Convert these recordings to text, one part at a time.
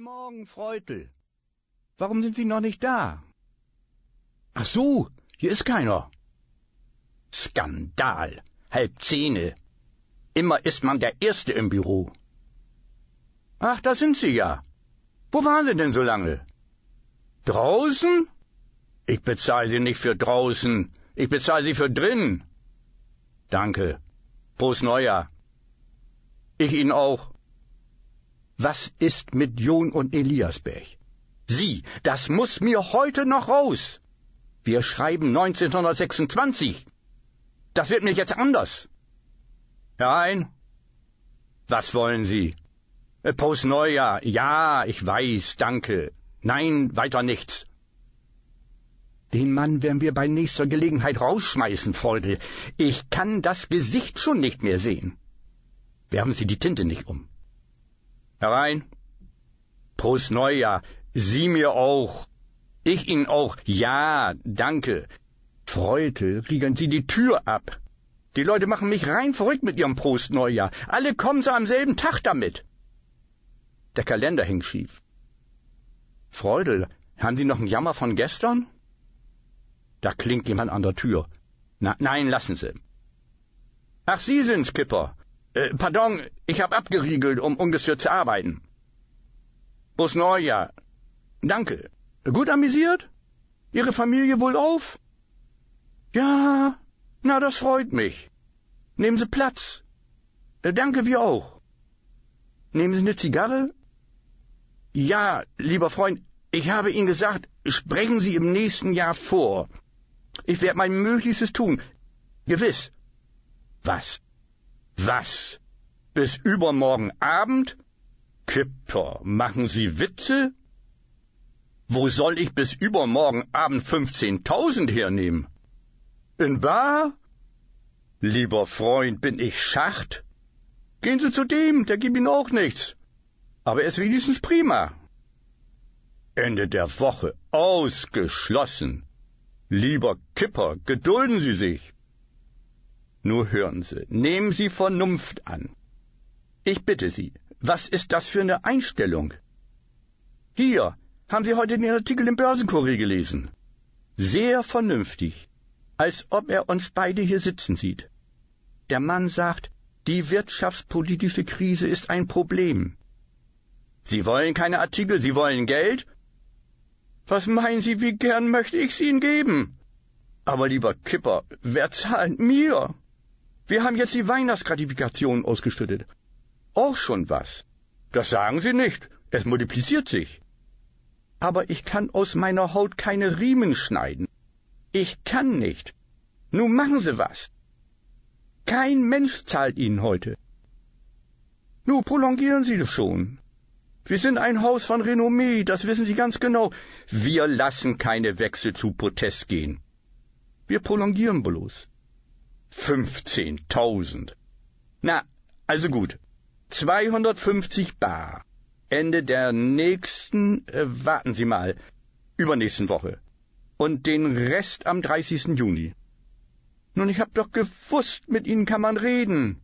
Morgen, Freutel. Warum sind Sie noch nicht da? Ach so, hier ist keiner. Skandal. Halb Zehne. Immer ist man der Erste im Büro. Ach, da sind Sie ja. Wo waren Sie denn so lange? Draußen? Ich bezahle Sie nicht für draußen. Ich bezahle Sie für drin. Danke. Prost Neujahr. Ich Ihnen auch. Was ist mit John und Eliasberg? Sie, das muss mir heute noch raus. Wir schreiben 1926. Das wird mir jetzt anders. Herein. Was wollen Sie? Äh, Post Neujahr. Ja, ich weiß, danke. Nein, weiter nichts. Den Mann werden wir bei nächster Gelegenheit rausschmeißen, Freudel. Ich kann das Gesicht schon nicht mehr sehen. Werfen Sie die Tinte nicht um. Herein. Prost Neujahr. Sie mir auch. Ich Ihnen auch. Ja, danke. Freutel, riegeln Sie die Tür ab. Die Leute machen mich rein verrückt mit ihrem Prost Neujahr. Alle kommen so am selben Tag damit. Der Kalender hängt schief. Freudel, haben Sie noch einen Jammer von gestern? Da klingt jemand an der Tür. Na, nein, lassen Sie. Ach, Sie sind's, Kipper. Äh, pardon, ich hab abgeriegelt, um ungestört zu arbeiten. Bus Neujahr. Danke. Gut amüsiert? Ihre Familie wohl auf? Ja, na, das freut mich. Nehmen Sie Platz. Äh, danke, wir auch. Nehmen Sie eine Zigarre? Ja, lieber Freund, ich habe Ihnen gesagt, sprechen Sie im nächsten Jahr vor. Ich werde mein Möglichstes tun. Gewiss. Was? Was? Bis übermorgen Abend? Kipper, machen Sie Witze? Wo soll ich bis übermorgen Abend 15.000 hernehmen? In Bar? Lieber Freund, bin ich Schacht? Gehen Sie zu dem, der gibt Ihnen auch nichts. Aber er ist wenigstens prima. Ende der Woche ausgeschlossen. Lieber Kipper, gedulden Sie sich. Nur hören Sie, nehmen Sie Vernunft an. Ich bitte Sie, was ist das für eine Einstellung? Hier, haben Sie heute den Artikel im Börsenkurier gelesen? Sehr vernünftig, als ob er uns beide hier sitzen sieht. Der Mann sagt, die wirtschaftspolitische Krise ist ein Problem. Sie wollen keine Artikel, Sie wollen Geld? Was meinen Sie, wie gern möchte ich's Ihnen geben? Aber lieber Kipper, wer zahlt mir? Wir haben jetzt die Weihnachtsgratifikation ausgeschüttet. Auch schon was. Das sagen Sie nicht. Es multipliziert sich. Aber ich kann aus meiner Haut keine Riemen schneiden. Ich kann nicht. Nun machen Sie was. Kein Mensch zahlt Ihnen heute. Nun prolongieren Sie das schon. Wir sind ein Haus von Renommee, das wissen Sie ganz genau. Wir lassen keine Wechsel zu Protest gehen. Wir prolongieren bloß. 15.000. Na, also gut. 250 Bar. Ende der nächsten, äh, warten Sie mal, übernächsten Woche. Und den Rest am 30. Juni. Nun, ich hab doch gewusst, mit Ihnen kann man reden.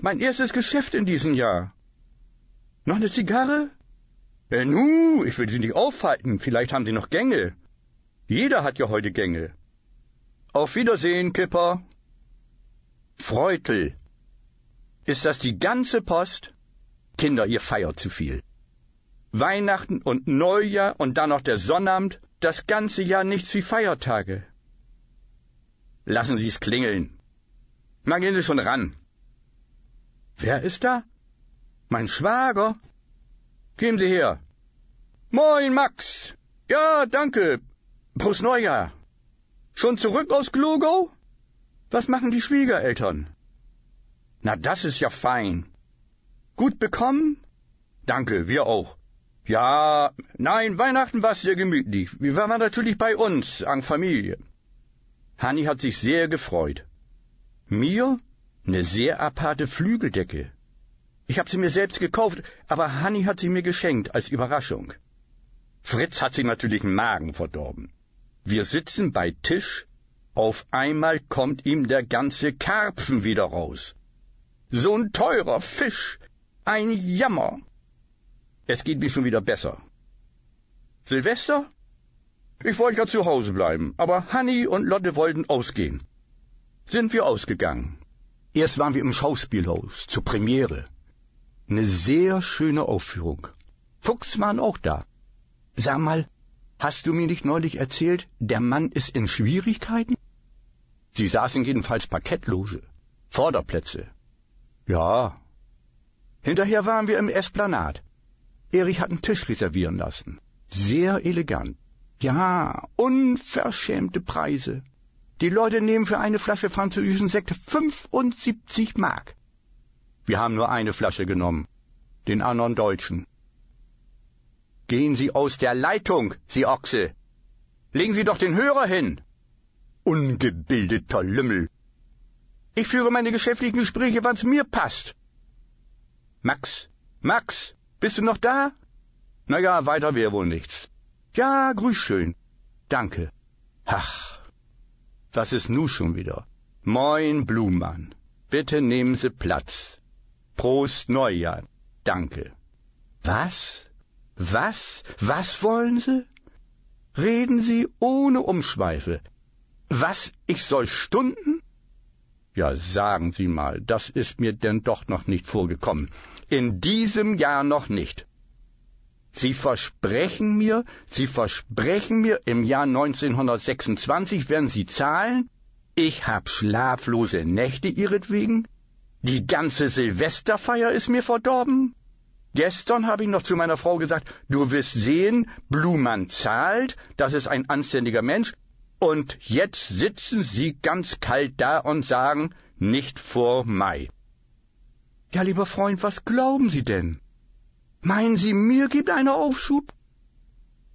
Mein erstes Geschäft in diesem Jahr. Noch eine Zigarre? Äh, nu, ich will Sie nicht aufhalten. Vielleicht haben Sie noch Gänge. Jeder hat ja heute Gänge. Auf Wiedersehen, Kipper. Freutel. Ist das die ganze Post? Kinder, ihr feiert zu viel. Weihnachten und Neujahr und dann noch der Sonnabend, das ganze Jahr nichts wie Feiertage. Lassen Sie es klingeln. Na, gehen Sie schon ran. Wer ist da? Mein Schwager? Gehen Sie her. Moin, Max. Ja, danke. Prost Neujahr. Schon zurück aus Glogau? Was machen die Schwiegereltern? Na, das ist ja fein. Gut bekommen? Danke, wir auch. Ja, nein, Weihnachten war sehr gemütlich. Wir waren natürlich bei uns, an Familie. Hanni hat sich sehr gefreut. Mir eine sehr aparte Flügeldecke. Ich habe sie mir selbst gekauft, aber Hanni hat sie mir geschenkt als Überraschung. Fritz hat sie natürlich den Magen verdorben. Wir sitzen bei Tisch, auf einmal kommt ihm der ganze Karpfen wieder raus. So ein teurer Fisch, ein Jammer. Es geht mir schon wieder besser. Silvester? Ich wollte ja zu Hause bleiben, aber Hanni und Lotte wollten ausgehen. Sind wir ausgegangen. Erst waren wir im Schauspielhaus zur Premiere. Eine sehr schöne Aufführung. Fuchs waren auch da. Sag mal, hast du mir nicht neulich erzählt, der Mann ist in Schwierigkeiten? Sie saßen jedenfalls Parkettloge. Vorderplätze. Ja. Hinterher waren wir im Esplanat. Erich hat einen Tisch reservieren lassen. Sehr elegant. Ja, unverschämte Preise. Die Leute nehmen für eine Flasche französischen Sekt 75 Mark. Wir haben nur eine Flasche genommen. Den anderen Deutschen. Gehen Sie aus der Leitung, Sie Ochse. Legen Sie doch den Hörer hin. Ungebildeter Lümmel. Ich führe meine geschäftlichen Gespräche, wann's mir passt. Max, Max, bist du noch da? Na ja, weiter wäre wohl nichts. Ja, grüß schön. Danke. Ach, was ist nu schon wieder? Moin, Blumenmann. Bitte nehmen Sie Platz. Prost Neujahr. Danke. Was? Was? Was wollen Sie? Reden Sie ohne Umschweife. Was, ich soll Stunden? Ja, sagen Sie mal, das ist mir denn doch noch nicht vorgekommen. In diesem Jahr noch nicht. Sie versprechen mir, Sie versprechen mir, im Jahr 1926 werden Sie zahlen? Ich hab schlaflose Nächte ihretwegen? Die ganze Silvesterfeier ist mir verdorben? Gestern habe ich noch zu meiner Frau gesagt, du wirst sehen, Blumann zahlt, das ist ein anständiger Mensch, und jetzt sitzen Sie ganz kalt da und sagen, nicht vor Mai. Ja, lieber Freund, was glauben Sie denn? Meinen Sie, mir gibt einer Aufschub?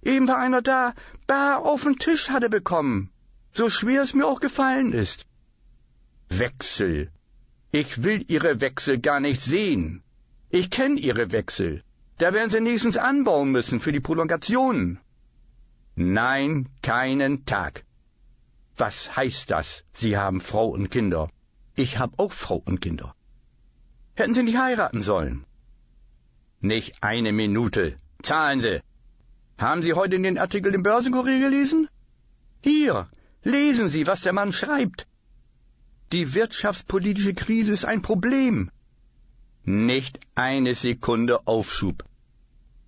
Eben war einer da, bar auf den Tisch hatte bekommen, so schwer es mir auch gefallen ist. Wechsel. Ich will Ihre Wechsel gar nicht sehen. Ich kenne Ihre Wechsel. Da werden Sie nächstens anbauen müssen für die Prolongationen. Nein, keinen Tag. Was heißt das? Sie haben Frau und Kinder. Ich habe auch Frau und Kinder. Hätten Sie nicht heiraten sollen? Nicht eine Minute. Zahlen Sie. Haben Sie heute den Artikel im Börsenkurier gelesen? Hier, lesen Sie, was der Mann schreibt. Die wirtschaftspolitische Krise ist ein Problem. Nicht eine Sekunde Aufschub.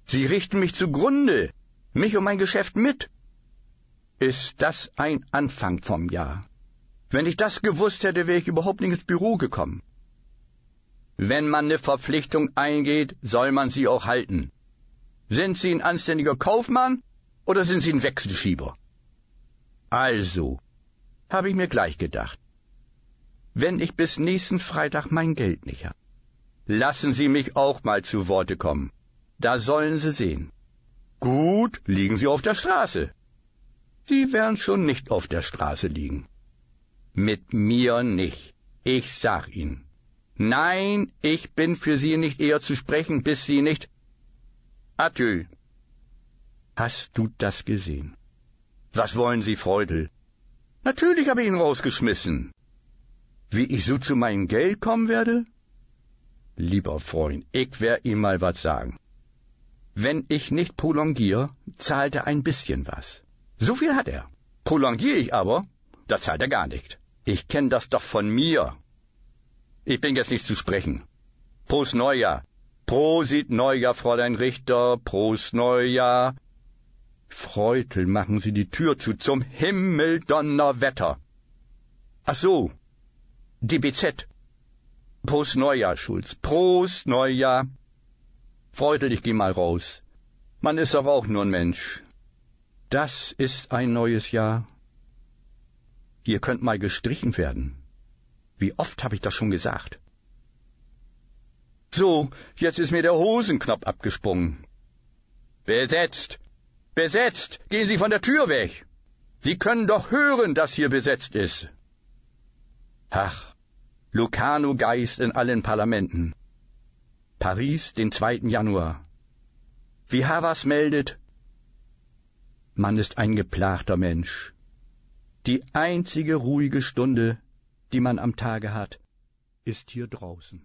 Sie richten mich zugrunde, mich und mein Geschäft mit. Ist das ein Anfang vom Jahr? Wenn ich das gewusst hätte, wäre ich überhaupt nicht ins Büro gekommen. Wenn man eine Verpflichtung eingeht, soll man sie auch halten. Sind Sie ein anständiger Kaufmann oder sind Sie ein Wechselschieber? Also, habe ich mir gleich gedacht. Wenn ich bis nächsten Freitag mein Geld nicht habe, Lassen Sie mich auch mal zu Worte kommen. Da sollen Sie sehen. Gut, liegen Sie auf der Straße. Sie werden schon nicht auf der Straße liegen. Mit mir nicht. Ich sag Ihnen. Nein, ich bin für Sie nicht eher zu sprechen, bis Sie nicht. Adieu. Hast du das gesehen? Was wollen Sie, Freudel? Natürlich habe ich ihn rausgeschmissen. Wie ich so zu meinem Geld kommen werde? Lieber Freund, ich wer ihm mal was sagen. Wenn ich nicht prolongiere, zahlt er ein bisschen was. So viel hat er. Prolongiere ich aber, da zahlt er gar nicht. Ich kenn das doch von mir. Ich bin jetzt nicht zu sprechen. Prost Neujahr. Prosit Neujahr, Fräulein Richter. Prost Neujahr. Freutel, machen Sie die Tür zu zum Himmel Donnerwetter. Ach so. DBZ. Prost Neujahr, Schulz. Prost Neujahr. Freutel, ich geh mal raus. Man ist aber auch nur ein Mensch. Das ist ein neues Jahr. Hier könnt mal gestrichen werden. Wie oft habe ich das schon gesagt? So, jetzt ist mir der Hosenknopf abgesprungen. Besetzt! Besetzt! Gehen Sie von der Tür weg! Sie können doch hören, dass hier besetzt ist. Ach, Lucano-Geist in allen Parlamenten. Paris, den 2. Januar. Wie Havas meldet, man ist ein geplagter Mensch. Die einzige ruhige Stunde, die man am Tage hat, ist hier draußen.